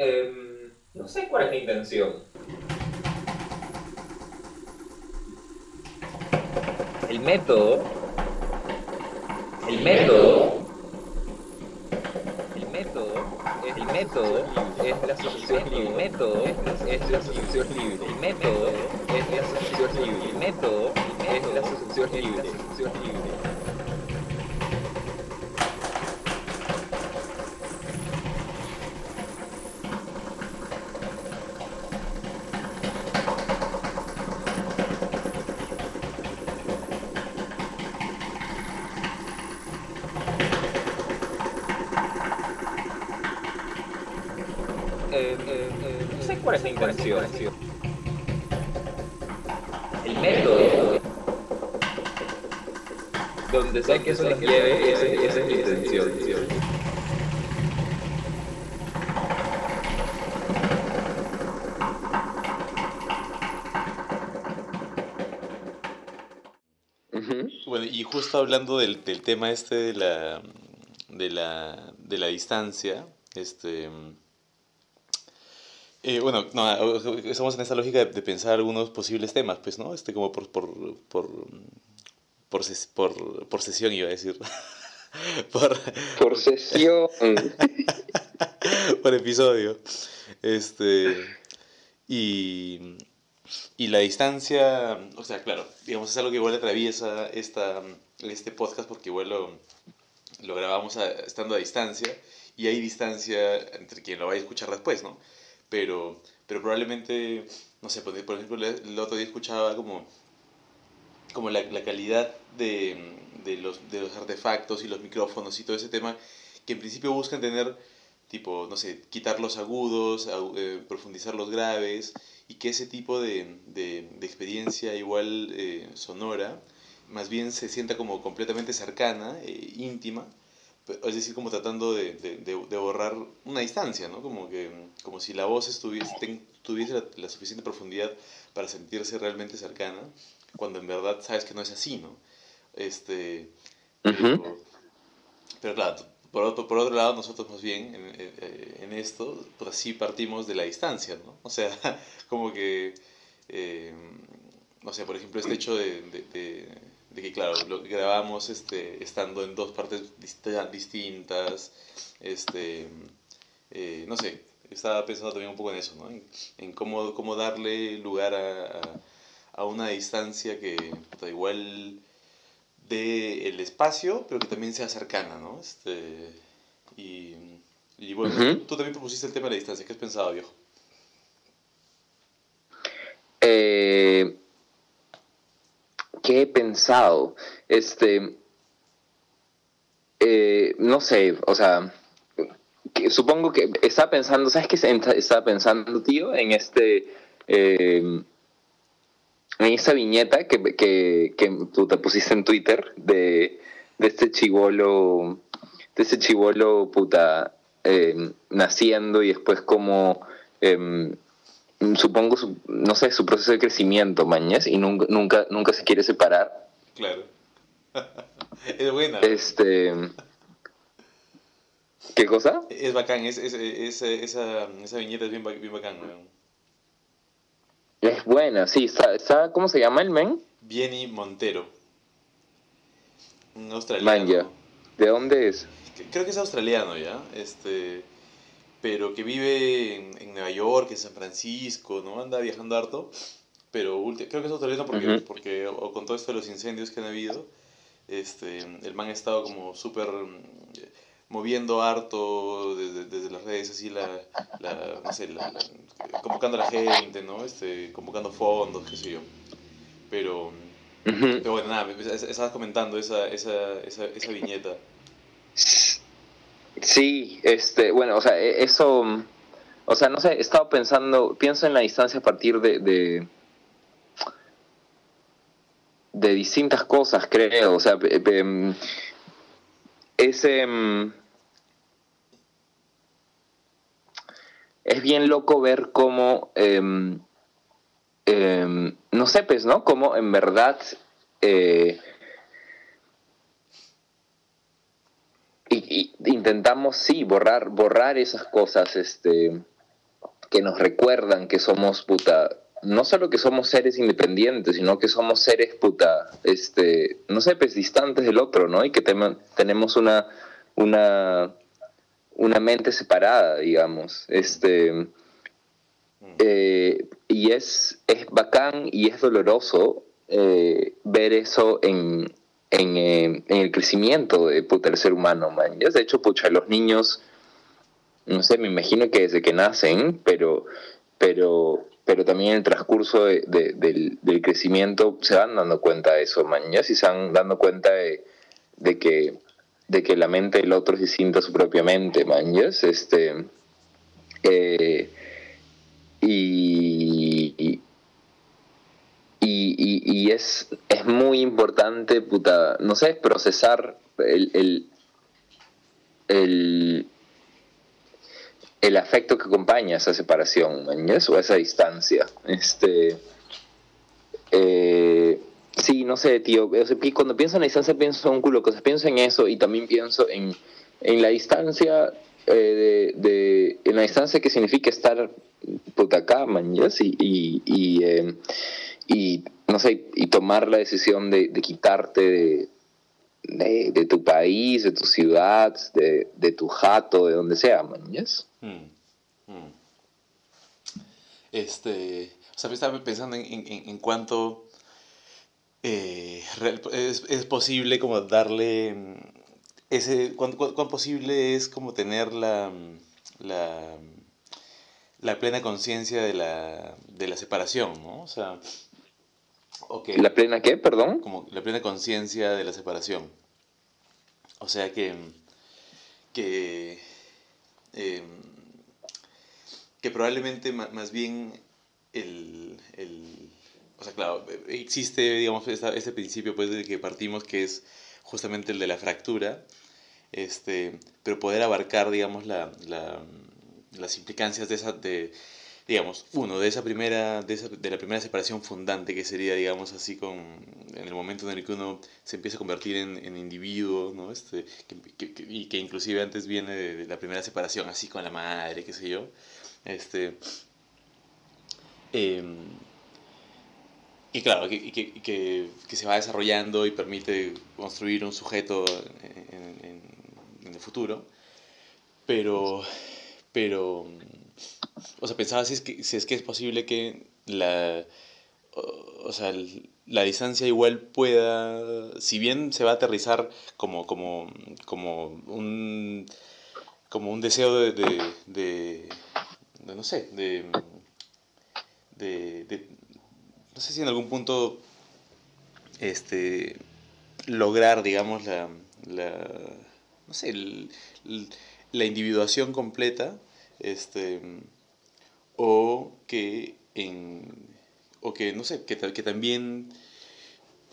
Em, no sé cuál es mi intención. El método. El método. El método. El método es la solución libre. El método es la solución libre. El método es la solución libre. El método es la solución libre. Eh, eh, eh, no intención. El método. Donde sea que eso nos lleve, esa, esa es la intención. Bueno, y justo hablando del, del tema este de la, de la, de la distancia, este... eh, bueno, no, estamos en esta lógica de, de pensar algunos posibles temas, pues, ¿no? Este, como por, por, por, por, ses- por, por sesión, iba a decir. por, Por sesión. por episodio. Este. Y. Y la distancia. O sea, claro, digamos, es algo que igual atraviesa esta, este podcast porque igual lo, lo grabamos a- estando a distancia. Y hay distancia entre quien lo vaya a escuchar después, ¿no? Pero, pero probablemente. No sé, por ejemplo, el otro día escuchaba como. Como la, la calidad de, de, los, de los artefactos y los micrófonos y todo ese tema que en principio buscan tener tipo, no sé, quitar los agudos, eh, profundizar los graves, y que ese tipo de, de, de experiencia igual eh, sonora, más bien se sienta como completamente cercana, eh, íntima, es decir, como tratando de, de, de- de borrar una distancia, ¿no? Como, que, como si la voz estuviese, ten- tuviese la, la suficiente profundidad para sentirse realmente cercana, cuando en verdad sabes que no es así, ¿no? Este, pero, pero claro, por otro, por otro lado, nosotros más bien en, en- en esto, pues sí partimos de la distancia, ¿no? O sea, como que, eh, no sé, por ejemplo, este hecho de, de, que, claro, lo grabamos este, estando en dos partes distintas, este, eh, no sé, estaba pensando también un poco en eso, ¿no? En, en cómo, cómo darle lugar a, a- una distancia que puta, igual de el espacio, pero que también sea cercana, ¿no? Este, y, y bueno, tú también propusiste el tema de la distancia. ¿Qué has pensado, viejo? Eh, ¿Qué he pensado? Este. eh, no sé, o sea. supongo que estaba pensando, ¿sabes qué esta- estaba pensando, tío? En este. eh, en esa viñeta que, que, tú te pusiste en Twitter de, de este chivolo. De este chivolo, puta. eh, naciendo y después como. em, supongo, su- no sé, su proceso de crecimiento, mañas, y nunca, nunca, nunca se quiere separar. Claro. es buena. Este. ¿Qué cosa? Es bacán, es, es- es- esa, esa viñeta es bien, bien bacán, weón. Es buena, sí, está, está ¿cómo se llama el men? Vieni Montero. Un australiano. Manja. ¿De dónde es? Creo que es australiano ya, este, pero que vive en, en Nueva York, en San Francisco, ¿no? Anda viajando harto, pero ulti- creo que es australiano porque, Ujú. porque o con todo esto de los incendios que han habido, este, el man ha estado como súper mm, moviendo harto desde, desde las redes, así la, la no sé, la- la- convocando a la gente, ¿no? Este, convocando fondos, qué sé yo. Pero, Ujú. pero bueno, nada, es- estabas comentando esa, esa, esa, esa viñeta. Sí, este, bueno, o sea, e- eso, o sea, no sé, he estado pensando, pienso en la distancia a partir de, de, distintas cosas, creo, o sea, mm, ese, mm, es bien loco ver cómo, em, em, no sé, pues, ¿no? Cómo en verdad... eh, y, y intentamos sí borrar borrar esas cosas este que nos recuerdan que somos puta, no solo que somos seres independientes, sino que somos seres puta, este, no sé, pues distantes del otro, ¿no? Y que tenemos una, una, una mente separada, digamos. Este, eh, y es, es bacán y es doloroso eh, ver eso en, en, eh, en, el crecimiento de puta, el ser humano, man. De hecho, pucha, los niños, no sé, me imagino que desde que nacen, pero, pero, pero también en el transcurso de, de, del, del, crecimiento se van dando cuenta de eso, man. Ya si se van dando cuenta de, de, que, de que la mente del otro es distinta a su propia mente, man. Este, eh, y, y, es, es muy importante, puta, no sé, procesar el, el, el, el afecto que acompaña esa separación, ¿entiendes? O esa distancia. Este, eh, sí, no sé, tío. O sea, cuando pienso en la distancia pienso en un culo cosas. Pienso en eso y también pienso en, en la distancia, eh, de, de, en la distancia que significa estar puta acá, man, y, y eh, y no sé, y tomar la decisión de, quitarte de, tu país, de tu ciudad, de, tu jato, de donde sea, man. Mm, mm. Este, o sea, estaba pensando en, en, en cuánto eh, es, es, posible como darle ese, cuán, cuán, posible es como tener la, la, la plena conciencia de la, de la separación, ¿no? O sea, Okay. ¿La plena qué, perdón? Como la plena conciencia de la separación. O sea que, que, eh, que probablemente más bien el, el, o sea, claro, existe, digamos, esta, este principio pues de que partimos que es justamente el de la fractura, este, pero poder abarcar, digamos, la, la, las implicancias de esa, de, digamos, uno, de esa primera, de, esa, de la primera separación fundante, que sería, digamos, así con, en el momento en el que uno se empieza a convertir en, en individuo, ¿no? Este, y que inclusive antes viene de, la primera separación, así con la madre, qué sé yo, este... Eh, y claro, que, que, que, que, se va desarrollando y permite construir un sujeto en, en, en el futuro, pero, pero o sea, pensaba si es que, si es, que es posible que la, o sea, la distancia igual pueda, si bien se va a aterrizar como, como, como un como un deseo de, de, de, no sé, de, de, no sé si en algún punto este lograr digamos la, la no sé el, la individuación completa este o que en o que no sé que, que también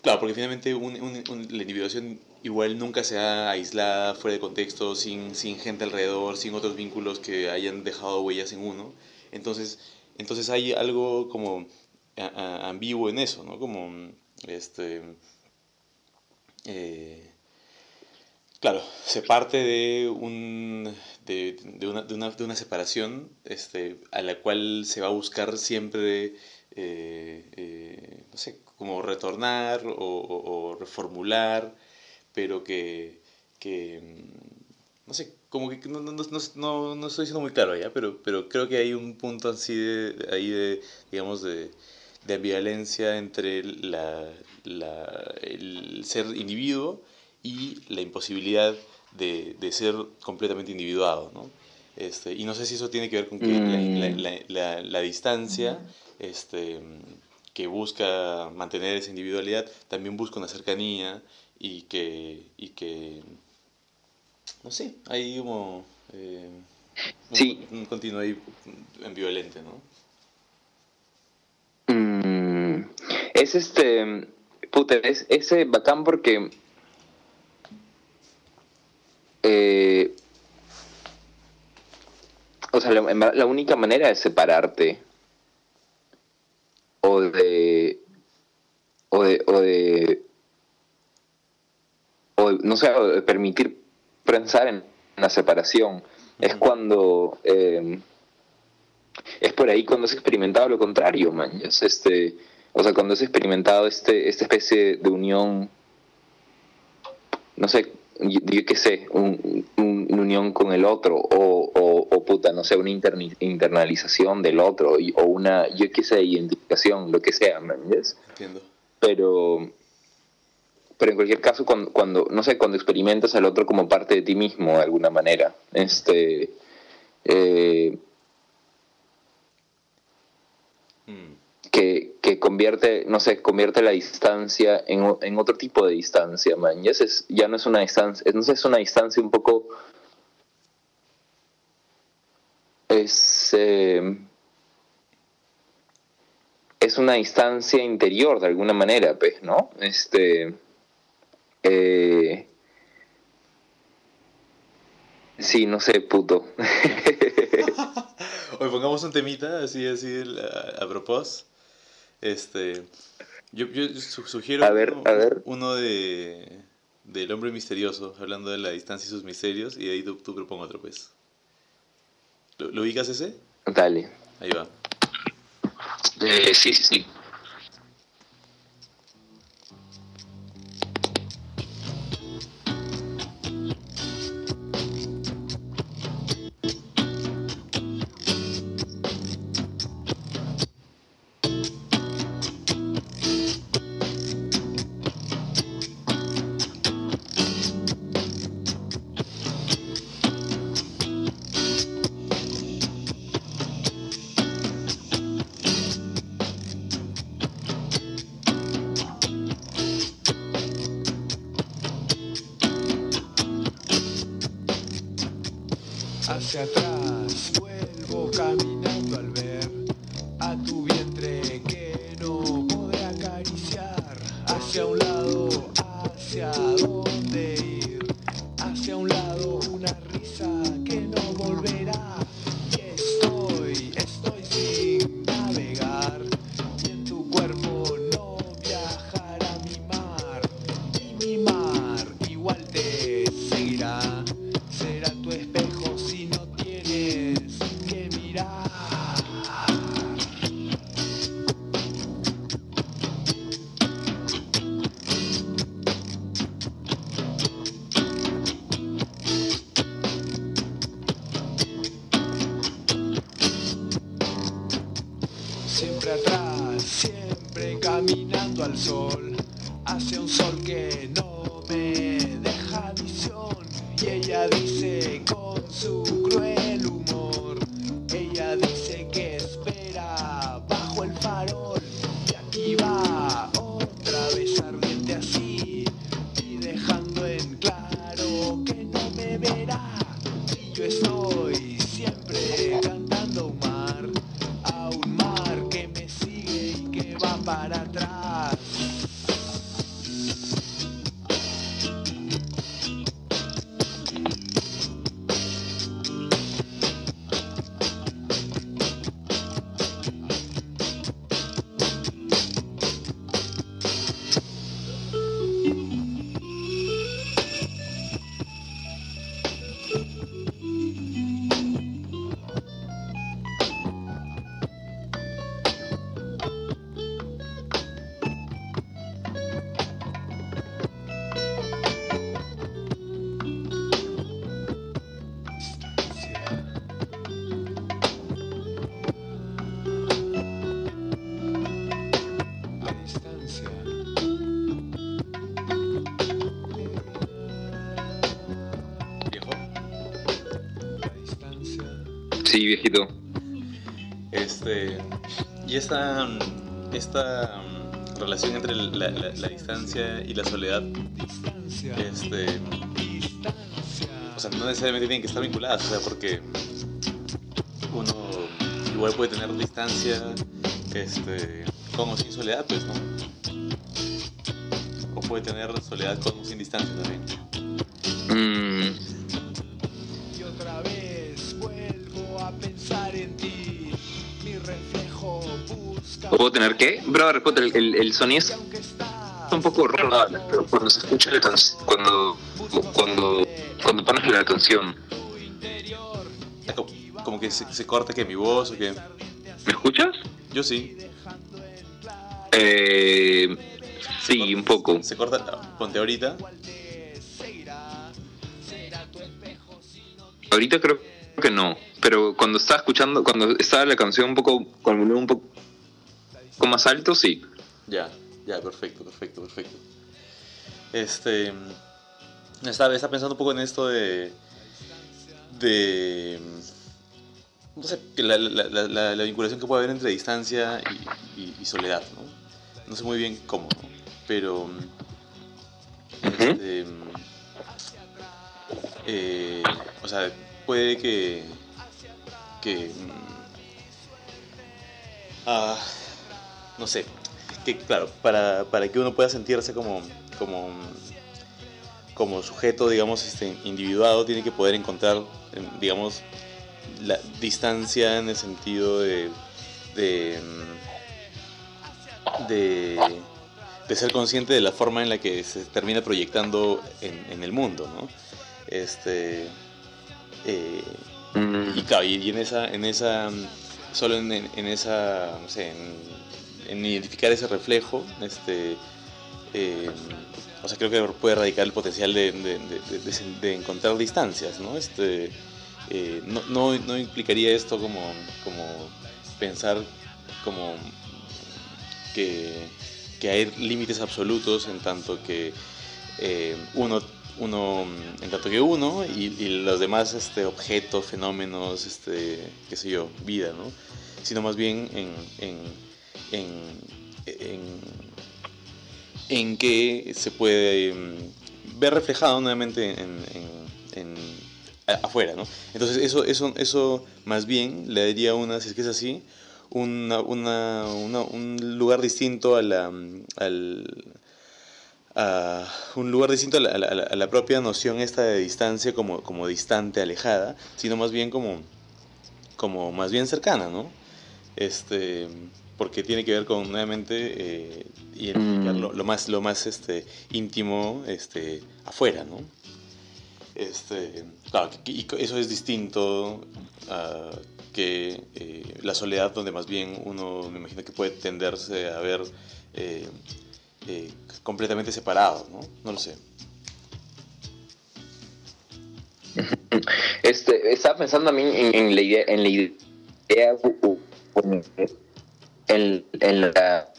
claro porque finalmente un, un, un, la individuación igual nunca se ha aislada fuera de contexto sin, sin gente alrededor sin otros vínculos que hayan dejado huellas en uno. Entonces entonces hay algo como a, a, ambiguo en eso no como este eh, claro se parte de un de, de, una, de, una, de, una, separación este, a la cual se va a buscar siempre, eh, eh, no sé, como retornar o, reformular, pero que, que no sé, como que no, no, no, no, no estoy siendo muy claro ya, pero, pero creo que hay un punto así de, ahí de, digamos, de, de ambivalencia entre la, la, el ser individuo y la imposibilidad de, de ser completamente individuado, ¿no? Este, y no sé si eso tiene que ver con que mm. la, la, la, la, distancia este, que busca mantener esa individualidad también busca una cercanía y que, y que no sé, hay como eh, sí. un, un, continuo ahí ambivalente, ¿no? Mm, es este, puta, es ese bacán porque eh, o sea, la, la, única manera de separarte o de o de o de, o de no sé, o de permitir pensar en la separación es cuando eh, es por ahí cuando has experimentado lo contrario, man. Es este, o sea, cuando has experimentado este, esta especie de unión, no sé, yo, yo qué sé, un, un- una unión con el otro, o, o, o puta, no sé, una interni- internalización del otro, y- o una, yo qué sé, identificación, lo que sea, man. ¿yes? Entiendo. pero pero en cualquier caso cuando, cuando no sé cuando experimentas al otro como parte de ti mismo de alguna manera este eh, Mm, que, que convierte no sé convierte la distancia en, en otro tipo de distancia man ya, es, ya no es una distancia no sé, es una distancia un poco es eh, es una distancia interior de alguna manera, pues, ¿no? Este. Eh, sí, no sé, puto. Oye, pongamos un temita así, así a propósito. Este, yo, yo su- sugiero A ver, uno, a ver. uno de del hombre misterioso, hablando de la distancia y sus misterios, y ahí tú, tú propongo otro, pues. ¿Lo, lo ubicas ese? Dale. Ahí va. Eh, sí, sí, sí. Hacia atrás Y Viejito. Este, y esta, esta mm, relación entre la, distancia y la soledad, este, o sea, no necesariamente tienen que estar vinculadas, o sea, porque uno igual puede tener distancia, este, con o sin soledad, pues, ¿no? O puede tener soledad con o sin distancia también. ¿Puedo tener qué? Brother, puta, el, el, el sonido es un poco raro, pero cuando se escucha la canción, cuando, cuando, cuando pones la canción, como que se, se corta que mi voz o que... ¿Me escuchas? Yo sí. Eh, sí, un poco. Se corta, ponte ahorita. Ahorita creo que no, pero cuando estaba escuchando, cuando estaba la canción un poco con un poco más alto, sí. Ya, ya, perfecto, perfecto, perfecto. Este. Estaba, estaba pensando un poco en esto de. de. no sé, la, la, la, la vinculación que puede haber entre distancia y, y- y soledad, ¿no? No sé muy bien cómo, ¿no? Pero. Este. eh, o sea, puede que. que. ah, no sé, que claro, para, para que uno pueda sentirse como, como, como sujeto, digamos, este, individuado, tiene que poder encontrar, em, digamos, la distancia en el sentido de, de, mm, de, de ser consciente de la forma en la que se termina proyectando en, en el mundo, ¿no? Este, eh, Mm, y claro, y, en esa, en esa, solo en- en esa, no sé, en, en identificar ese reflejo, este, eh, o sea, creo que puede radicar el potencial de, de- encontrar distancias, ¿no? Este, eh, no, no, implicaría esto como, como pensar como que, que hay límites absolutos en tanto que eh, uno uno en tanto que uno y, los demás este, objetos, fenómenos, este, qué sé yo, vida, ¿no? Sino más bien en, en, en, en, que se puede mm, ver reflejado nuevamente en, afuera, ¿no? Entonces eso, eso, eso más bien le daría una, si es que es así, una, una, un lugar distinto a la, mm, al, a un lugar distinto a la- a la- a la propia noción esta de distancia como, como distante, alejada, sino más bien como, como más bien cercana, ¿no? Este, porque tiene que ver con nuevamente eh, identificar Mm. lo, lo más, lo más este, íntimo este, afuera, ¿no? Este, claro, y eso es distinto a que eh, la soledad, donde más bien uno me imagino que puede tenderse a ver eh, eh, completamente separado, ¿no? No lo sé. Este, estaba pensando también en, en la idea, en la idea, u- u- en, en la,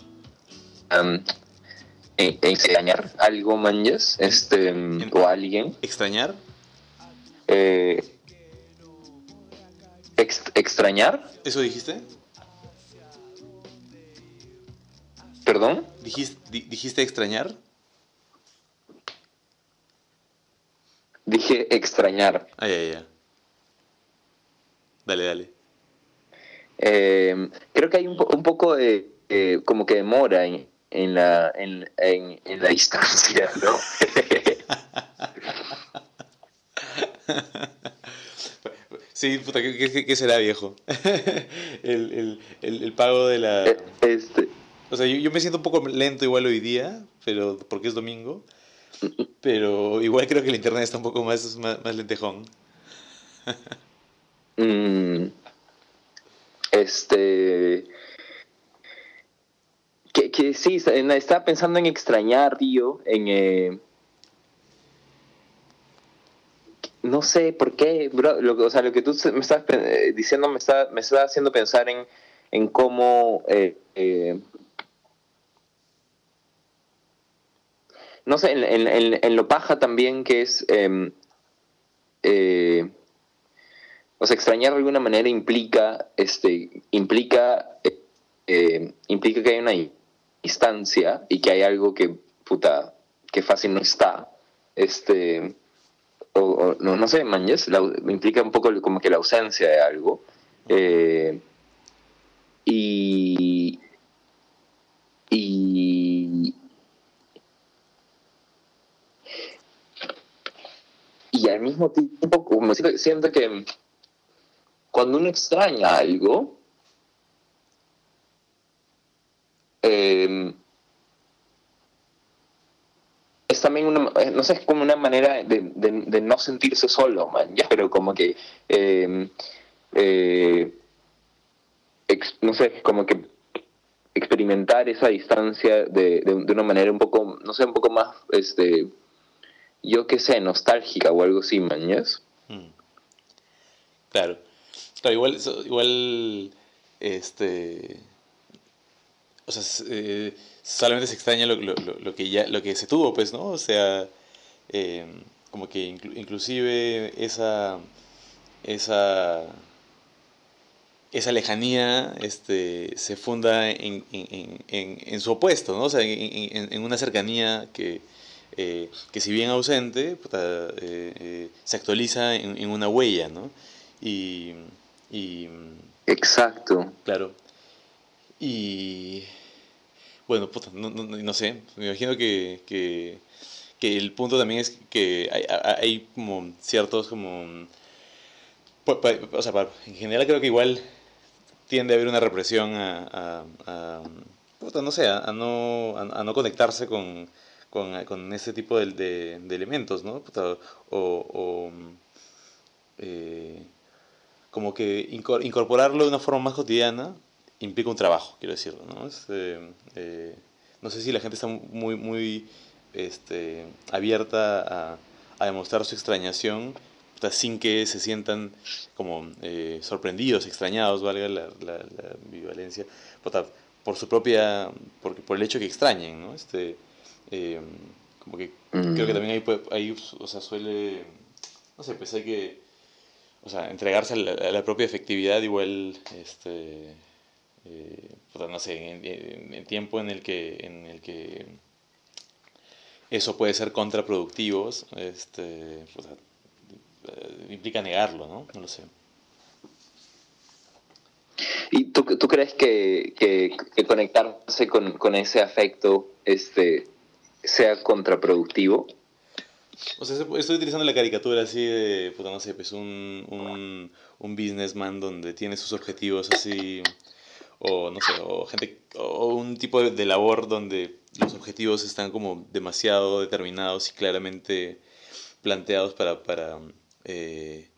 am, en, en enseñar algo, manjas, este, o a alguien, ¿Extrañar? eh, ex- extrañar, ¿Eso dijiste? perdón, ¿Dijiste, di- dijiste extrañar? dije extrañar. Ah, ya, ya. Dale, dale. Eh, creo que hay un, po- un poco de, eh, como que demora en, en, la, en, en, en la distancia, ¿no? Sí, puta, ¿qué, qué- qué será viejo? el, el- el- el pago de la... este, O sea, yo, yo me siento un poco lento igual hoy día, pero porque es domingo. Pero igual creo que el internet está un poco más, más, más lentejón. Mm, este. Que, que sí, estaba pensando en extrañar, tío, en. eh, no sé por qué, bro. O sea, lo que tú me estás eh, diciendo me está, me está haciendo pensar en, en cómo. eh, no sé, en, en- en- en lo paja también que es. em, eh, o sea, extrañar de alguna manera implica, este, implica, eh, implica que hay una distancia y que hay algo que, puta, que fácil no está. Este, o, no, no sé, manches, implica un poco como que la ausencia de algo. Eh, y, y, y al mismo tiempo, como siento que cuando uno extraña algo, eh, es también una, eh, no sé, es como una manera de, no sentirse solo, man, ya, pero como que, eh, eh, no sé, como que experimentar esa distancia de, de, una manera un poco, no sé, un poco más, este, yo qué sé, nostálgica o algo así, mañas. Mm. Claro. Claro, igual, igual, este, o sea, eh, solamente se extraña lo, lo, lo- que ya, lo que se tuvo, pues, ¿no? O sea, eh, como que inclu- inclusive esa, esa, esa lejanía, este, se funda en, en, en- en- su opuesto, ¿no? O sea, en, una cercanía que, eh, que si bien ausente, eh, se actualiza en una huella, ¿no? Y, y, Exacto. claro, y bueno, puta, no, no, no sé, me imagino que, que, que el punto también es que hay, hay- como ciertos como... O sea, en general creo que igual tiende a haber una represión a, a- a- puta, no sé, a, no, a, a no conectarse con, con, con ese tipo de, de- de elementos, ¿no? Puta, o, o, eh, como que incor- incorporarlo de una forma más cotidiana implica un trabajo, quiero decirlo, ¿no? Es, eh, eh, no sé si la gente está muy, muy este, abierta a, a demostrar su extrañación sin que se sientan como eh, sorprendidos, extrañados, valga la, la, la ambivalencia, por su propia, por, por el hecho que extrañen, ¿no? Este, eh, como que Mm. creo que también ahí, ahí, o sea, suele, no sé, pues hay que, o sea, entregarse a la, propia efectividad igual, este, eh, puta, no sé, en, en tiempo en el que, en el que eso puede ser contraproductivo, este, puta, eh, implica negarlo, ¿no? No lo sé. ¿Y tú, tú crees que, que, que conectarse con, con ese afecto este, sea contraproductivo? O sea, se- estoy utilizando la caricatura así de, puta, no sé, pues un, un, un businessman donde tiene sus objetivos así, o no sé, o gente, o un tipo de, de labor donde los objetivos están como demasiado determinados y claramente planteados para, para, eh,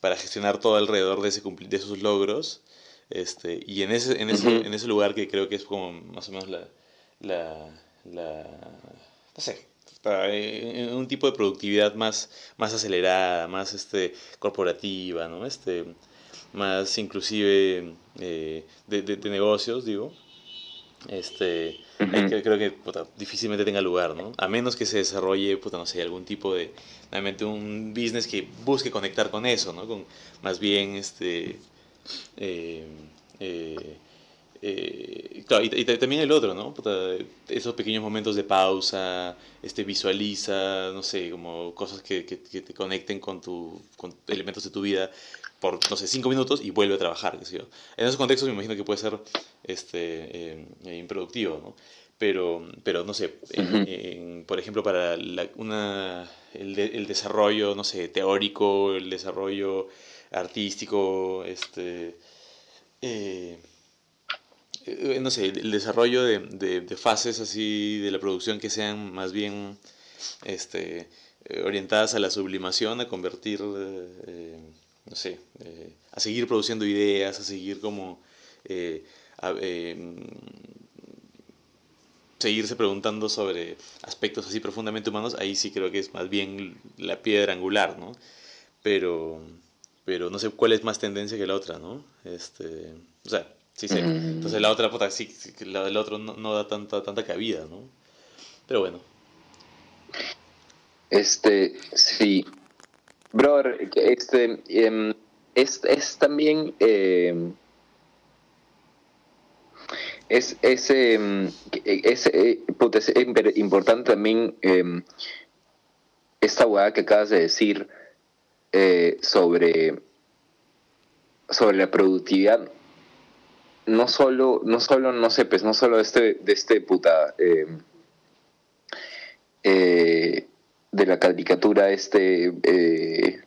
para gestionar todo alrededor de, ese, de esos logros. Este, y en ese, en, ese, en ese lugar que creo que es como más o menos la, la, la no sé, para, eh, un tipo de productividad más, más acelerada, más este, corporativa, ¿no? Este, más inclusive eh, de, de, de negocios, digo. Este, creo que puta, difícilmente tenga lugar, ¿no? A menos que se desarrolle, puta, no sé, algún tipo de, realmente un business que busque conectar con eso, ¿no? Con más bien, este, eh, eh, eh, claro, y, y también el otro, ¿no? Esos pequeños momentos de pausa, este, visualiza, no sé, como cosas que, que, que te conecten con, tu, con elementos de tu vida por, no sé, cinco minutos y vuelve a trabajar, qué sé yo. En esos contextos me imagino que puede ser este, eh, improductivo, ¿no? Pero, pero no sé, en- Ujú. en- por ejemplo, para la- una, el, de- el desarrollo, no sé, teórico, el desarrollo artístico, este, eh, eh, no sé, el desarrollo de, de- de fases así de la producción que sean más bien este, eh, orientadas a la sublimación, a convertir, eh, no sé, a seguir produciendo ideas, a seguir como, a- eh, seguirse preguntando sobre aspectos así profundamente humanos, ahí sí creo que es más bien la piedra angular, ¿no? Pero, pero no sé cuál es más tendencia que la otra, ¿no? Este, o sea, sí. Mm. Entonces la otra, puta, sí, sí, la del otro no, no da tanta, tanta cabida, ¿no? Pero bueno. Este, sí. Brother, este, em, es, es también, em, es, es, em, es, eh, es importante también esta hueá que acabas de decir eh, sobre, sobre la productividad. No solo, no solo, no sé, pues no solo de este, de este puta, em, eh, de la caricatura este eh,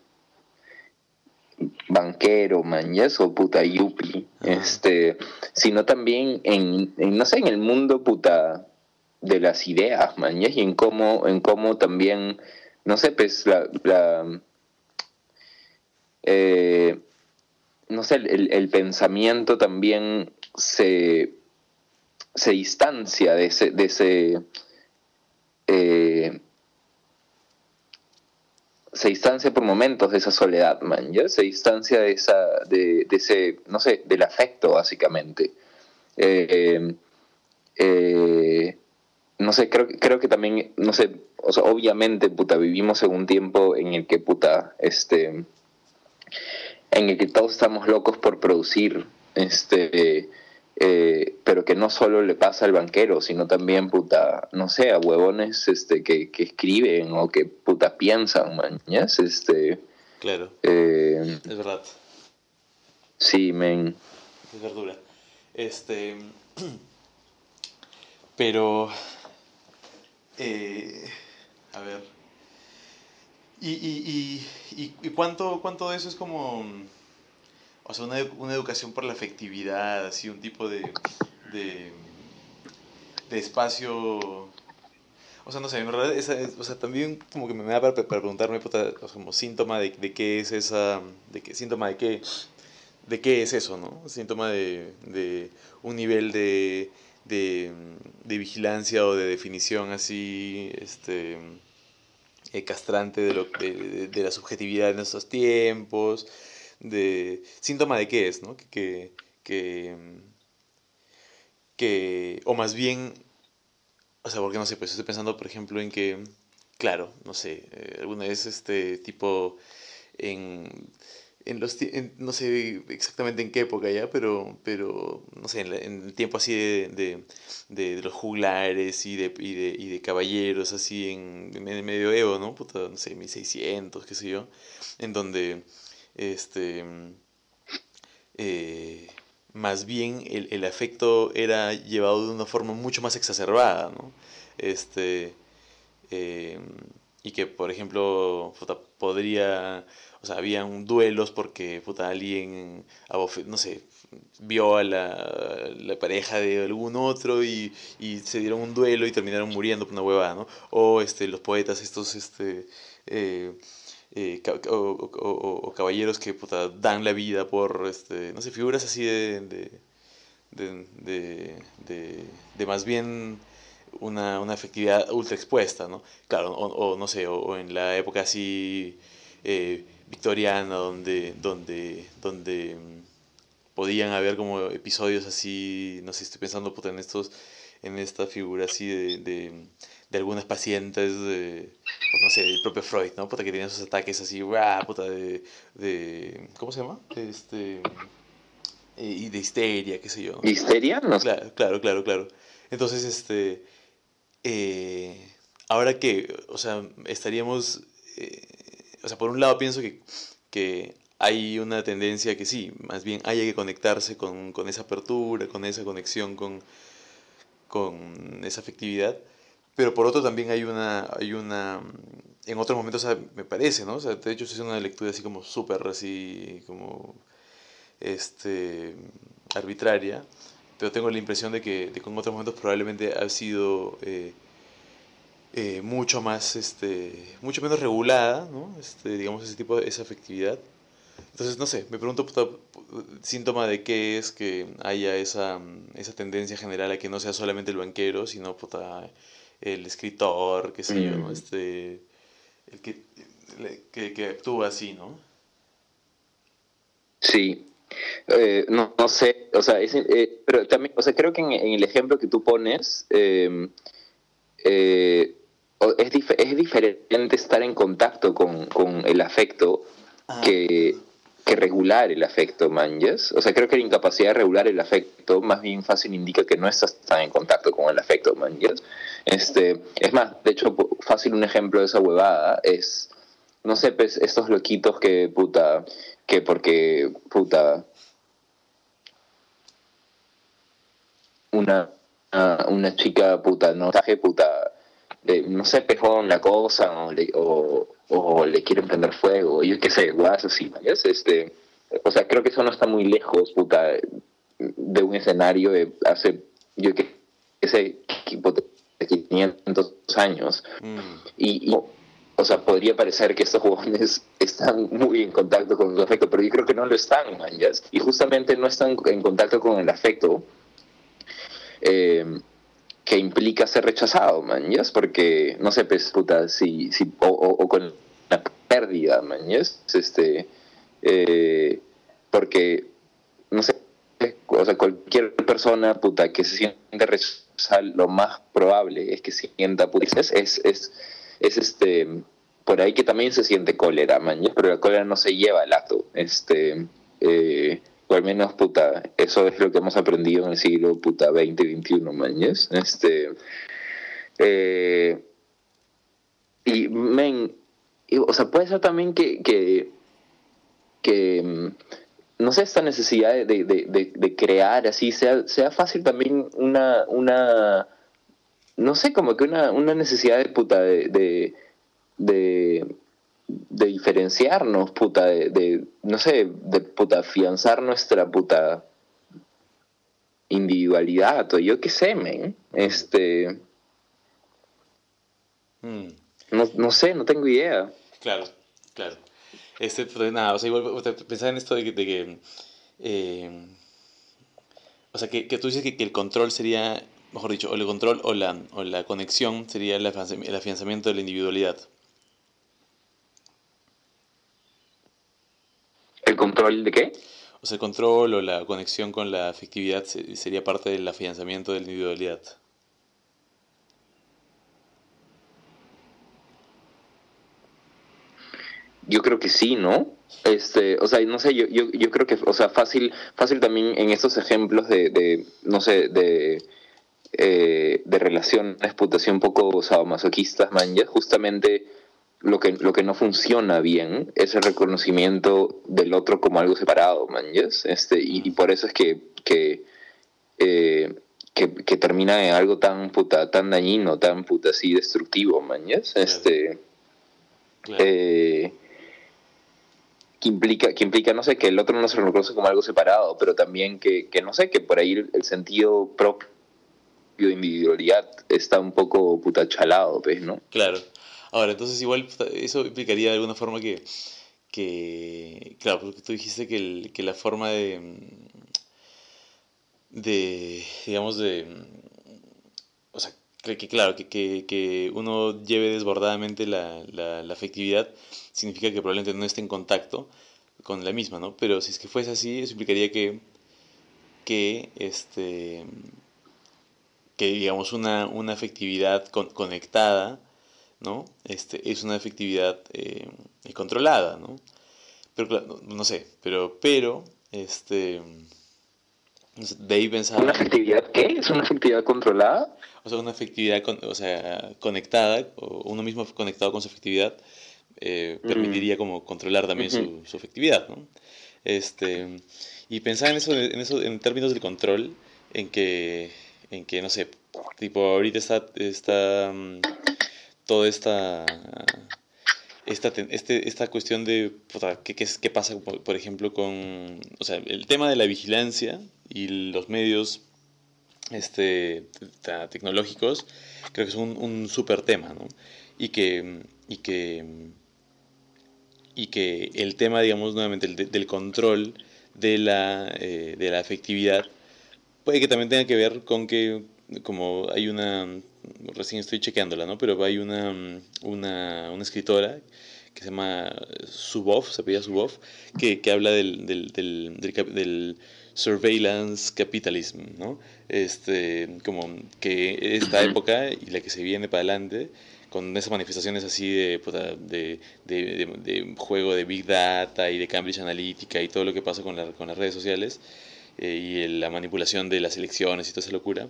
banquero, mañez o puta yupi, este, sino también en, en, no sé, en el mundo puta de las ideas, mañez, y en cómo, en cómo también, no sé, pues la, la eh, no sé, el, pensamiento también se, se distancia de ese, de ese eh, se distancia por momentos de esa soledad, man, ¿ya? Se distancia de esa, de, ese, no sé, del afecto, básicamente. Eh, eh, no sé, creo, creo que también, no sé, obviamente, puta, vivimos en un tiempo en el que, puta, este, en el que todos estamos locos por producir, este, eh, pero que no solo le pasa al banquero, sino también, puta, no sé, a huevones este, que, que escriben o que, puta, piensan, mañas, este... Claro, eh, es verdad. sí, men. Es verdura. Este. Pero. eh, a ver. ¿Y, y, y, y, cuánto, cuánto de eso es como. O sea, una, una educación por la afectividad, así, un tipo de. de, de espacio. O sea, no sé, en verdad, esa es- o sea, también como que me da para, preguntarme, puta, o sea, como síntoma de, de qué es esa. de qué, síntoma de qué de qué es eso, ¿no? Síntoma de, de un nivel de, de, de vigilancia o de definición así, este, eh, castrante de, lo, de, de- la subjetividad en estos tiempos, de síntoma de qué es, ¿no? Que, que, que, que- o más bien, o sea, porque no sé, pues estoy pensando, por ejemplo, en que, claro, no sé, eh, alguna vez este tipo en en los en- no sé exactamente en qué época ya, pero, pero no sé, en, la- en el tiempo así de, de, de- de los juglares y de, y de, y de caballeros así en, en el medioevo, ¿no? Puta, no sé, 1600, qué sé yo, en donde este eh, más bien el, el afecto era llevado de una forma mucho más exacerbada, ¿no? Este, eh, y que, por ejemplo, puta, podría, o sea, habían duelos porque, puta, alguien, no sé, vio a la, la pareja de algún otro y, y se dieron un duelo y terminaron muriendo por una huevada, ¿no? O este, los poetas estos, este, eh, eh, o, o- o- caballeros que, puta, dan la vida por, este, no sé, figuras así de, de, de, de- de más bien una, una efectividad ultra expuesta, ¿no? Claro, o, o no sé, o, o en la época así eh, victoriana, donde, donde, donde mm, podían haber como episodios así, no sé, estoy pensando puta, en estos, en esta figura así de, de, de algunas pacientes, de, pues, no sé, el propio Freud, ¿no? Puta, que tenían esos ataques así, ¡guau! puta, de, de, ¿cómo se llama? Este, eh, y de histeria, qué sé yo, ¿no? ¿Histeria? No. Claro, claro, claro, claro. Entonces, este, eh, ahora que, o sea, estaríamos, eh, o sea, por un lado pienso que, que hay una tendencia que sí, más bien haya que conectarse con, con esa apertura, con esa conexión con, con esa afectividad, pero por otro también hay una, hay una, en otros momentos, me parece, ¿no? O sea, de hecho, es una lectura así como súper, así, como, este, arbitraria, pero tengo la impresión de que, de que en otros momentos probablemente ha sido eh, eh, mucho más, este, mucho menos regulada, ¿no? Este, digamos, ese tipo de, esa afectividad. Entonces, no sé, me pregunto, síntoma de qué es que haya esa, esa tendencia general a que no sea solamente el banquero, sino, puta, el escritor, qué sé yo, ¿no? Mm. Este, el que, que actúa así, ¿no? Sí. Eh, no, no sé, o sea, es, eh, pero también, o sea, creo que en, en el ejemplo que tú pones, eh, eh, es, dif- es diferente estar en contacto con, con el afecto que, que regular el afecto, manjas. O sea, creo que la incapacidad de regular el afecto más bien fácil indica que no estás tan en contacto con el afecto, manjas. Este, es más, de hecho, fácil un ejemplo de esa huevada es, no sé, pues estos loquitos que, puta, que porque, puta, una, una, una chica, puta, no, traje, puta, de- no sé, pejón la cosa o le, o, o le quieren prender fuego, yo qué sé, guas así, ¿ves? Este, o sea, creo que eso no está muy lejos, puta, de un escenario de hace, yo qué sé, de 500 años. Mm, Y, y, o sea, podría parecer que estos jóvenes están muy en contacto con su afecto, pero yo creo que no lo están, man, ¿yas? Y justamente no están en contacto con el afecto eh, que implica ser rechazado, man, ¿yas? Porque, no sé, pues, puta, si, si, o, o- o con la pérdida, man, ¿yas? Este, eh, porque, no sé, o sea, cualquier persona, puta, que se siente rechazada, lo más probable es que sienta, puta, es, es, es, es, este, por ahí que también se siente cólera, man, pero la cólera no se lleva al acto, este, eh, o al menos, puta, eso es lo que hemos aprendido en el siglo, puta, 20, 21, man, este, eh, y, men, o sea, puede ser también que, que, que mm, no sé, esta necesidad de, de, de, de crear así, sea, sea fácil también una, una, no sé, como que una, una necesidad de puta, de, de, de, de diferenciarnos, puta, de, de, no sé, de puta, afianzar nuestra puta individualidad, o yo qué sé, men, este, Mm. no, no sé, no tengo idea. Claro, claro. Este, pues, nada, o sea, igual pensaba en esto de que, de que, eh, o sea, que, que tú dices que, que el control sería, mejor dicho, o el control o la, o la conexión sería el afianzami- el afianzamiento de la individualidad. ¿El control de qué? O sea, el control o la conexión con la afectividad se- sería parte del afianzamiento de la individualidad. Yo creo que sí, ¿no? Este, o sea, no sé, yo, yo, yo creo que, o sea, fácil, fácil también en estos ejemplos de, de no sé, de, eh, de relaciones, puta, así un poco sadomasoquistas, man, ya justamente lo que, lo que no funciona bien es el reconocimiento del otro como algo separado, man, ya, Este, y, y por eso es que, que, eh, que, que termina en algo tan, puta, tan dañino, tan, puta, así destructivo, man, ya, Este... Claro. Eh, que implica, que implica, no sé, que el otro no se reconoce como algo separado, pero también que, que no sé, que por ahí el, el sentido propio individualidad está un poco puta chalado, pues, ¿no? Claro. Ahora, entonces igual eso implicaría de alguna forma que, que claro, porque tú dijiste que, el- que la forma de, de, digamos, de, o sea, que, que claro, que, que, que uno lleve desbordadamente la, la, la afectividad significa que probablemente no esté en contacto con la misma, ¿no? Pero si es que fuese así, eso implicaría que, que este, que digamos una, una afectividad con- conectada, ¿no? Este, es una efectividad eh, controlada, ¿no? Pero claro, no, no sé, pero, pero, este, de ahí pensaba, ¿Una efectividad qué? ¿Es una efectividad controlada? o sea, una efectividad, con- o sea, conectada, o uno mismo conectado con su efectividad, eh, permitiría como controlar también su, su efectividad, ¿no? Este, y pensaba en eso, en eso, en términos del control, en que, en que, no sé, tipo, ahorita está, está mm, toda esta, esta, este, esta cuestión de, ¿qué, qué, qué pasa, por, ejemplo, con, o sea, el tema de la vigilancia y los medios este, te- tecnológicos, creo que es un, un súper tema, ¿no? Y que, y que, y que el tema, digamos, nuevamente, el de- del control de la, eh, de la afectividad, puede que también tenga que ver con que, como hay una, recién estoy chequeándola, ¿no? Pero hay una, una, una escritora que se llama Subov, se apellida Subov, que, que habla del, del, del, del, surveillance capitalism, ¿no? Este, como que esta época y la que se viene para adelante, con esas manifestaciones así de, de, de, de juego de Big Data y de Cambridge Analytica y todo lo que pasa con, la- con las redes sociales eh, y la manipulación de las elecciones y toda esa locura.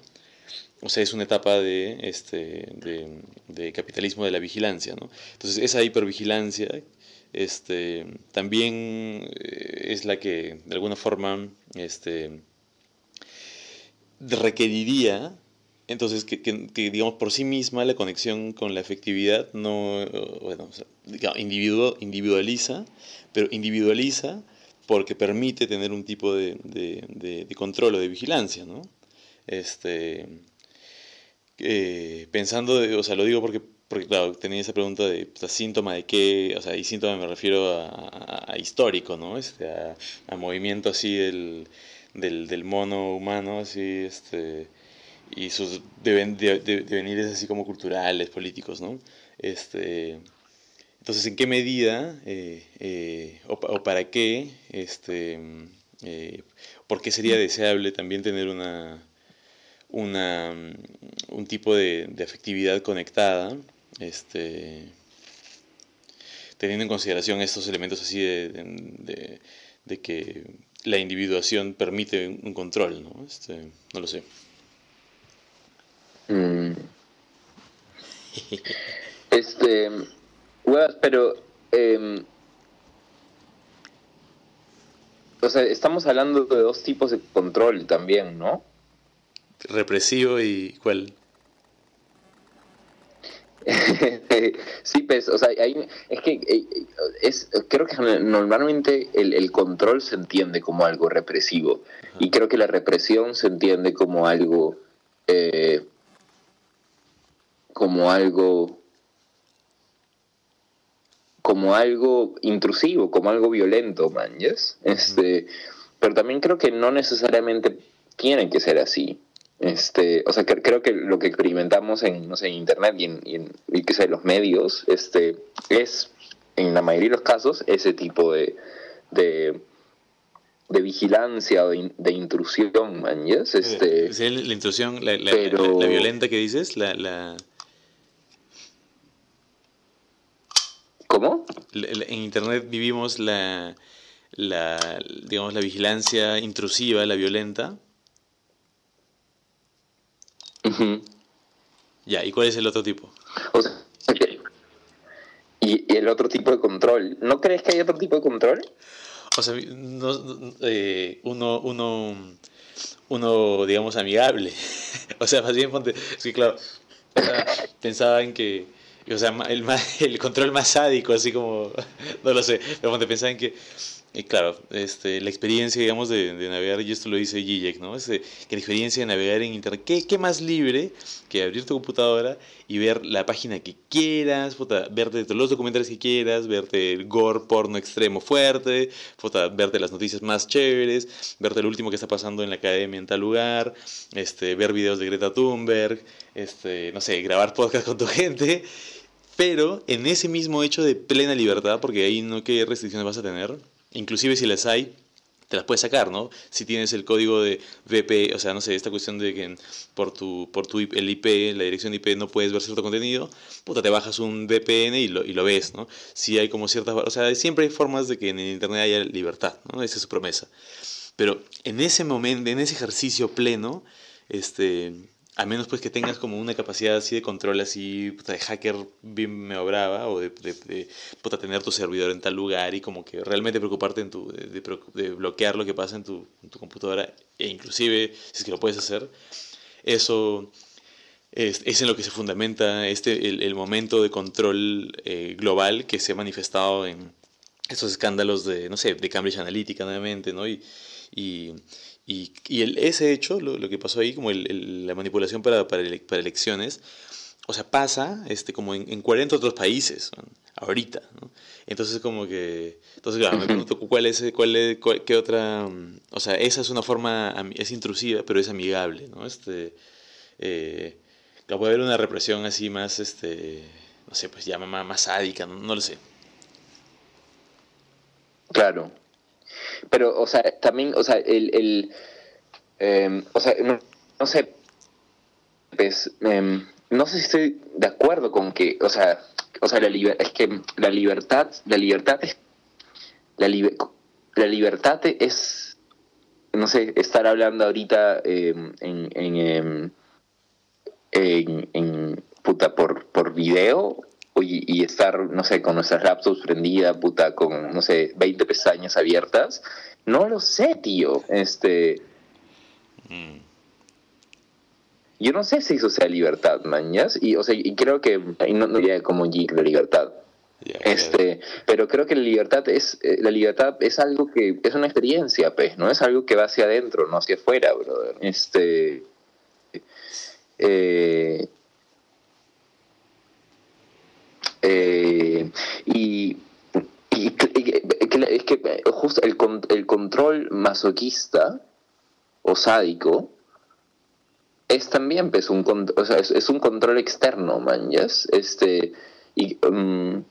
O sea, es una etapa de, este, de, de capitalismo de la vigilancia. Entonces, esa hipervigilancia este, también eh, es la que, de alguna forma, este, requeriría, entonces, que, digamos, por sí misma la conexión con la efectividad no, eh, bueno, o sea, individualiza, pero individualiza porque permite tener un tipo de, de- de- de control o de vigilancia, ¿no? Este, eh, pensando, de- o sea, lo digo porque porque claro, tenía esa pregunta de síntoma de qué, o sea, y síntoma me refiero a, histórico, ¿no? Este, a, movimiento así del, del, mono humano, así, este, y sus devenires así como culturales, políticos, ¿no? Este, entonces, ¿en qué medida eh, eh, o, para qué, este, eh, por qué sería deseable también tener una, una un tipo de, de afectividad conectada, este, teniendo en consideración estos elementos así de, de, que la individuación permite un control, ¿no? Este, no lo sé. Mm. Este, pero, em, o sea, estamos hablando de dos tipos de control también, ¿no? Represivo y cuál? sí, pues, o sea, es que eh, es, creo que normalmente el, control se entiende como algo represivo y creo que la represión se entiende como algo, eh, como algo como algo intrusivo, como algo violento, man, Este, pero también creo que no necesariamente tiene que ser así. Este, o sea, creo que lo que experimentamos en, no sé, en internet y en, y que sé, los medios, este, es en la mayoría de los casos ese tipo de, de, vigilancia o de, intrusión, man, Este, la intrusión, la, la, violenta que dices, la, ¿Cómo? En Internet vivimos la, la, digamos, la vigilancia intrusiva, la violenta. Ya, ¿y cuál es el otro tipo? O sea, ¿Y, el otro tipo de control. ¿No crees que hay otro tipo de control? O sea, no, eh, uno, uno, uno, digamos, amigable. o sea, más bien ponte, es que claro, pensaba en que o sea, el, el control más sádico, así como, no lo sé, pero cuando pensaban que, y claro, este, la experiencia, digamos, de, navegar, y esto lo dice Gijek, ¿no? Este, que la experiencia de navegar en Internet, ¿qué, ¿qué, más libre que abrir tu computadora y ver la página que quieras, puta, verte los documentales que quieras, verte el gore porno extremo fuerte, puta, verte las noticias más chéveres, verte lo último que está pasando en la academia en tal lugar, este, ver videos de Greta Thunberg, este, no sé, grabar podcast con tu gente, pero en ese mismo hecho de plena libertad, porque ahí no qué restricciones vas a tener, inclusive si las hay, te las puedes sacar, ¿no? Si tienes el código de VP, o sea, no sé, esta cuestión de que por tu, por tu el IP, la dirección de IP no puedes ver cierto contenido, puta, te bajas un VPN y lo, y lo ves, ¿no? Si hay como ciertas, o sea, siempre hay formas de que en el Internet haya libertad, ¿no? Esa es su promesa. Pero en ese momento, en ese ejercicio pleno, este, a menos pues que tengas como una capacidad así de control así de hacker bien me obraba o de, de, tener tu servidor en tal lugar y como que realmente preocuparte en tu, de, bloquear lo que pasa en tu, en tu, computadora e inclusive si es que lo puedes hacer eso es, es en lo que se fundamenta este el, el momento de control eh, global que se ha manifestado en estos escándalos de no sé de Cambridge Analytica nuevamente no y, y y, y el, ese hecho, lo, que pasó ahí, como el, la manipulación para, para, elecciones, o sea, pasa este, como en, en 40 otros países, ahorita, ¿no? Entonces, como que, entonces, me pregunto cuál es, cuál es, qué otra, o sea, esa es una forma, es intrusiva, pero es amigable, ¿no? Este, eh, puede haber una represión así más, este, no sé, pues ya más, más sádica, no lo sé. Claro, pero, o sea, también, o sea, el, el em, o sea, no, sé, pues, em, no sé si estoy de acuerdo con que, o sea, o sea, la es que la libertad, la libertad es, la, la libertad es, no sé, estar hablando ahorita em, en, en, en, en, puta, por, por video y, estar, no sé, con nuestras laptops prendidas, puta, con, no sé, 20 pestañas abiertas. No lo sé, tío. Este. Mm. Yo no sé si eso sea libertad, mañas. Y, o sea, y creo que. no, no diría como geek la libertad. este, pero creo que la libertad es eh, la libertad es algo que es una experiencia, pues, no es algo que va hacia adentro, no hacia afuera, brother. Este, eh, Eh, y, y- es que justo el, el control masoquista o sádico es también pues, un, o sea, es, un control externo, man. Este, y, mm,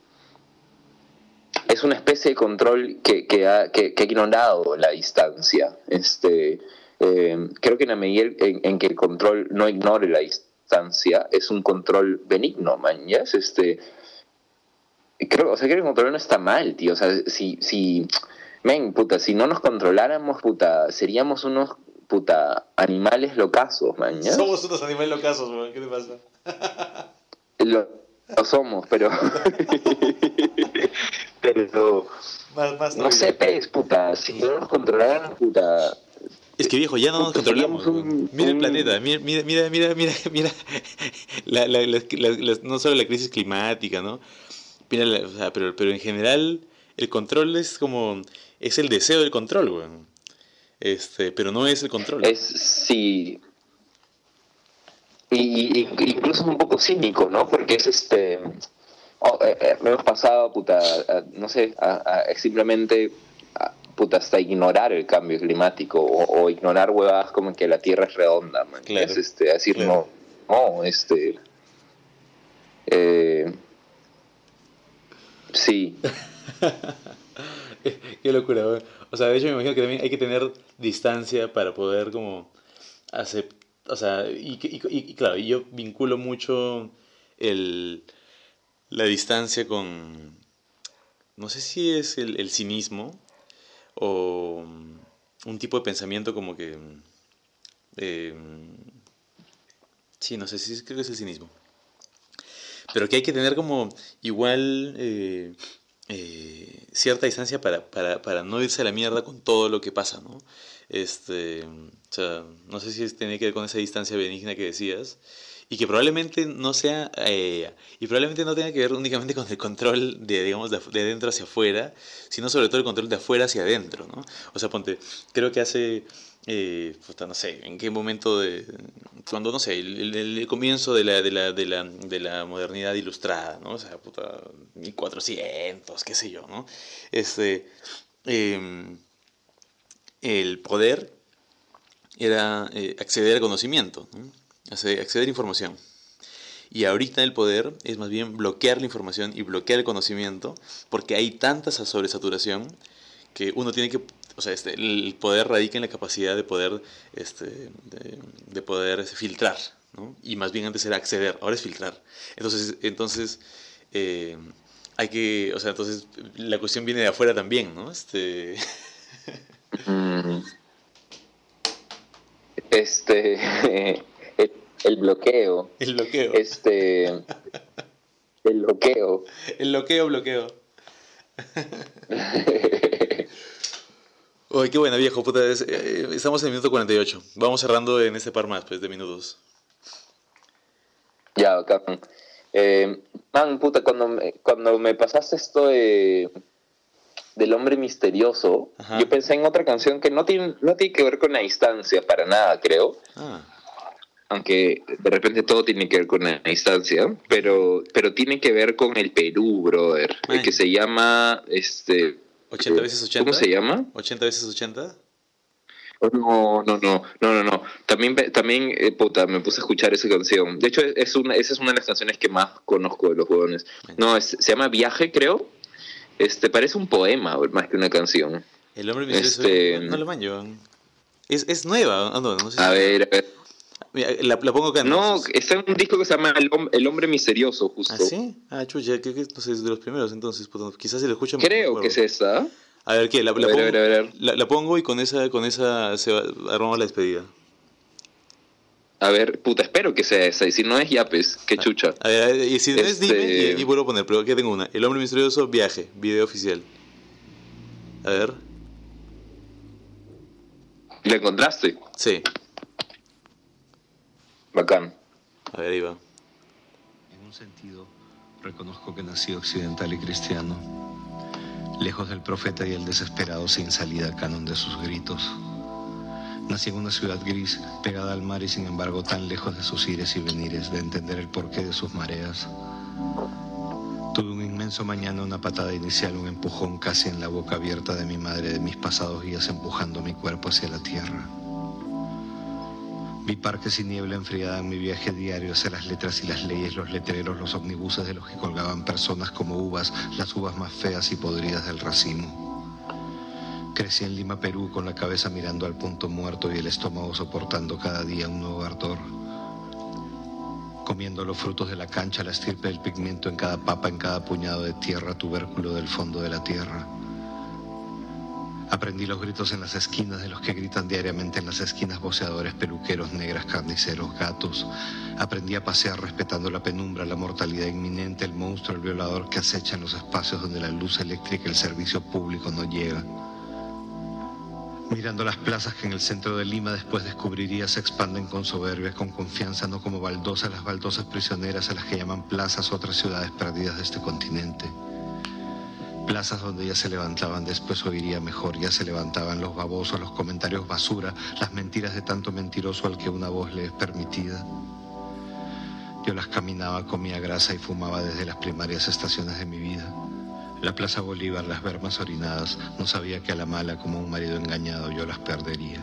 es una especie de control que, que, ha, que, que ignorado la distancia. Este, eh, creo que en la medida en, que el control no ignore la distancia, es un control benigno, man. Este, creo, o sea, creo que el control no está mal, tío. O sea, si, si, men, puta, si no nos controláramos, puta, seríamos unos, puta, animales locazos, man, ¿yes? Somos unos animales locazos, weón. ¿Qué te pasa? Lo, lo somos, pero... pero... Más, más No sé, pez, puta, si no nos controlaran, puta... Es que viejo, ya no nos controlamos. un-. Mira el planeta, mira, mira, mira, mira, mira, mira. La, la- la- la- la- no solo la crisis climática, ¿no? Mira, la- o sea, pero, pero en general el control es como, es el deseo del control, weón. Este, pero no es el control. Es, sí... Y, y- incluso es un poco cínico, ¿no? Porque es este... oh, eh, eh, me hemos pasado, puta, a- no sé, a, a simplemente, puta, hasta ignorar el cambio climático o, o ignorar huevadas como que la Tierra es redonda, man. Claro, Es este, decir, claro. no, no, este... Eh, sí, Qué locura. O sea, de hecho me imagino que también hay que tener distancia para poder como aceptar, o sea, y, y- y- claro, yo vinculo mucho el, la distancia con, no sé si es el, cinismo o un tipo de pensamiento como que, eh, sí, no sé si creo que es el cinismo. Pero que hay que tener como igual eh, eh, cierta distancia para, para, para no irse a la mierda con todo lo que pasa, ¿no? Este, o sea, no sé si tiene que ver con esa distancia benigna que decías y que probablemente no sea eh, y probablemente no tenga que ver únicamente con el control de digamos de, de dentro hacia afuera sino sobre todo el control de afuera hacia adentro no o sea ponte creo que hace eh, puta, no sé en qué momento de cuando no sé el, comienzo de la, de la de la de la modernidad ilustrada no o sea puta 1400 qué sé yo no este em, el poder era eh, acceder al conocimiento, ¿no? Acce- acceder a información. Y ahorita el poder es más bien bloquear la información y bloquear el conocimiento, porque hay tanta sa- sobresaturación que uno tiene que, o sea, este, el poder radica en la capacidad de poder, este, de, de poder filtrar, ¿no? Y más bien antes era acceder, ahora es filtrar. Entonces, entonces eh, hay que, o sea, entonces la cuestión viene de afuera también, ¿no? Este, Mm. Este, el, el bloqueo, el bloqueo. este, el bloqueo. El bloqueo, bloqueo. Uy, qué buena, viejo, puta. es- eh, estamos en el minuto 48. Vamos cerrando en este par más, pues, de minutos. Ya, acá. Eh, man, puta, cuando me, cuando me pasaste esto de, del hombre misterioso, Ajá. yo pensé en otra canción que no tiene, no tiene que ver con la distancia para nada, creo. Ah, Aunque de repente todo tiene que ver con la distancia, pero, pero tiene que ver con el Perú, brother. Man. El que se llama, este... 80 veces 80. ¿Cómo se llama? 80 veces 80. Oh, No, no, no, no, no, no. También, también eh, puta, me puse a escuchar esa canción. De hecho, es una, esa es una de las canciones que más conozco de los huevones. No, es- se llama Viaje, creo. Este, parece un poema más que una canción. El hombre misterioso. Este- No, lo manjo. Es, es nueva. no, no sé si- A ver, a ver. Mira, la, la pongo acá. No, está en un disco que se llama El, Hom- El Hombre Misterioso, justo. ¿Ah, sí? Ah, chucha, creo que no sé, es de los primeros, entonces, puta, quizás si lo escuchan. Creo que es esa. A ver, ¿qué? La, ver, pongo, a ver, a ver. La, la pongo y con esa, con esa se va- armamos la despedida. A ver, puta, espero que sea esa. Y si no es, ya pues, qué chucha. A ver, a ver, y si no es, Este- dime y, y vuelvo a poner, pero aquí tengo una. El hombre misterioso, viaje, video oficial. A ver, ¿La encontraste? sí, Bacán. a ver, va. En un sentido, reconozco que nací occidental y cristiano, lejos del profeta y el desesperado sin salida al canon de sus gritos. Nací en una ciudad gris, pegada al mar y sin embargo tan lejos de sus ires y venires, de entender el porqué de sus mareas. Tuve Comenzó mañana una patada inicial, un empujón casi en la boca abierta de mi madre, de mis pasados días empujando mi cuerpo hacia la tierra. Vi parques y niebla enfriada en mi viaje diario hacia las letras y las leyes, los letreros, los omnibuses de los que colgaban personas como uvas, las uvas más feas y podridas del racimo. Crecí en Lima, Perú, con la cabeza mirando al punto muerto y el estómago soportando cada día un nuevo ardor. Comiendo los frutos de la cancha, la estirpe del pigmento en cada papa, en cada puñado de tierra, tubérculo del fondo de la tierra. Aprendí los gritos en las esquinas de los que gritan diariamente en las esquinas boceadores, peluqueros, negras, carniceros, gatos. Aprendí a pasear respetando la penumbra, la mortalidad inminente, el monstruo, el violador que acecha en los espacios donde la luz eléctrica y el servicio público no llega mirando las plazas que en el centro de Lima después descubriría se expanden con soberbia, con confianza, no como baldosas las baldosas prisioneras a las que llaman plazas otras ciudades perdidas de este continente. Plazas donde ya se levantaban, después oiría mejor, ya se levantaban los babosos, los comentarios basura, las mentiras de tanto mentiroso al que una voz le es permitida. Yo las caminaba, comía grasa y fumaba desde las primarias estaciones de mi vida. La Plaza Bolívar, las vermas orinadas, no sabía que a la mala, como un marido engañado, yo las perdería.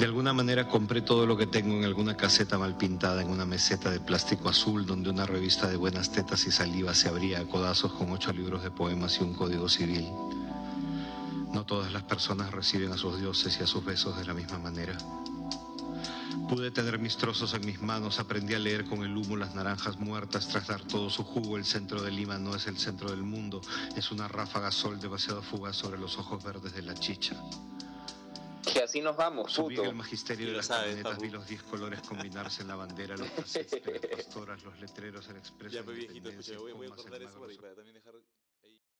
De alguna manera compré todo lo que tengo en alguna caseta mal pintada en una meseta de plástico azul donde una revista de buenas tetas y saliva se abría a codazos con ocho libros de poemas y un código civil. No todas las personas reciben a sus dioses y a sus besos de la misma manera. Pude tener mis trozos en mis manos, aprendí a leer con el humo las naranjas muertas tras dar todo su jugo. El centro de Lima no es el centro del mundo, es una ráfaga sol demasiado fugaz sobre los ojos verdes de la chicha. Que así nos vamos, puto. el magisterio Sí de las sabes, camionetas, vi los 10 colores combinarse en la bandera, los taxistas, las pastoras, los letreros, el expreso. Ya, pues viejito, escucha, voy, voy a cortar eso para, para también